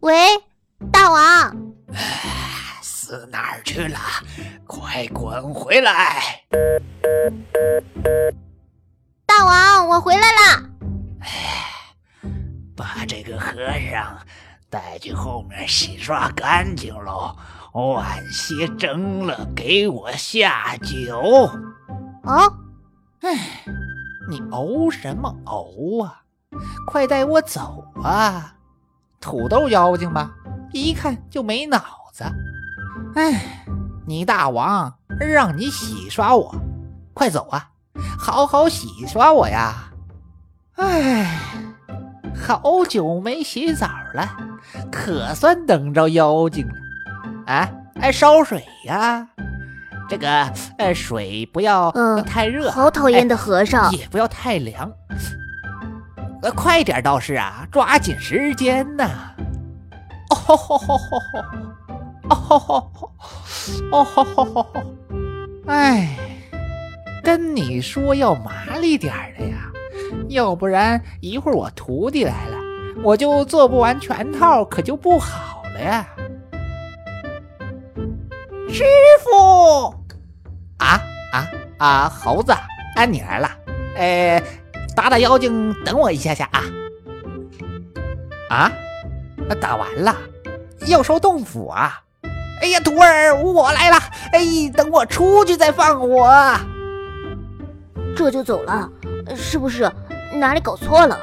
喂，大王，死哪儿去了？快滚回来！大王，我回来了！把这个和尚带去后面洗刷干净喽，晚些蒸了给我下酒。哦，哎，你呕什么呕啊？快带我走啊！土豆妖精吧，一看就没脑子。哎，你大王让你洗刷我，快走啊！好好洗刷我呀！哎，好久没洗澡了，可算等着妖精了。啊，哎，烧水呀！这个呃，水不要太热，好讨厌的和尚，也不要太凉。呃，快点倒是啊，抓紧时间呐！哦吼吼吼吼吼！哦吼吼吼！哦吼吼吼吼！哎，跟你说要麻利点的呀，要不然一会儿我徒弟来了，我就做不完全套，可就不好了呀！师傅，啊啊啊！猴子，啊，你来了，哎。打打妖精，等我一下下啊！啊，打完了，要烧洞府啊！哎呀，徒儿，我来了！哎，等我出去再放火。这就走了，是不是哪里搞错了？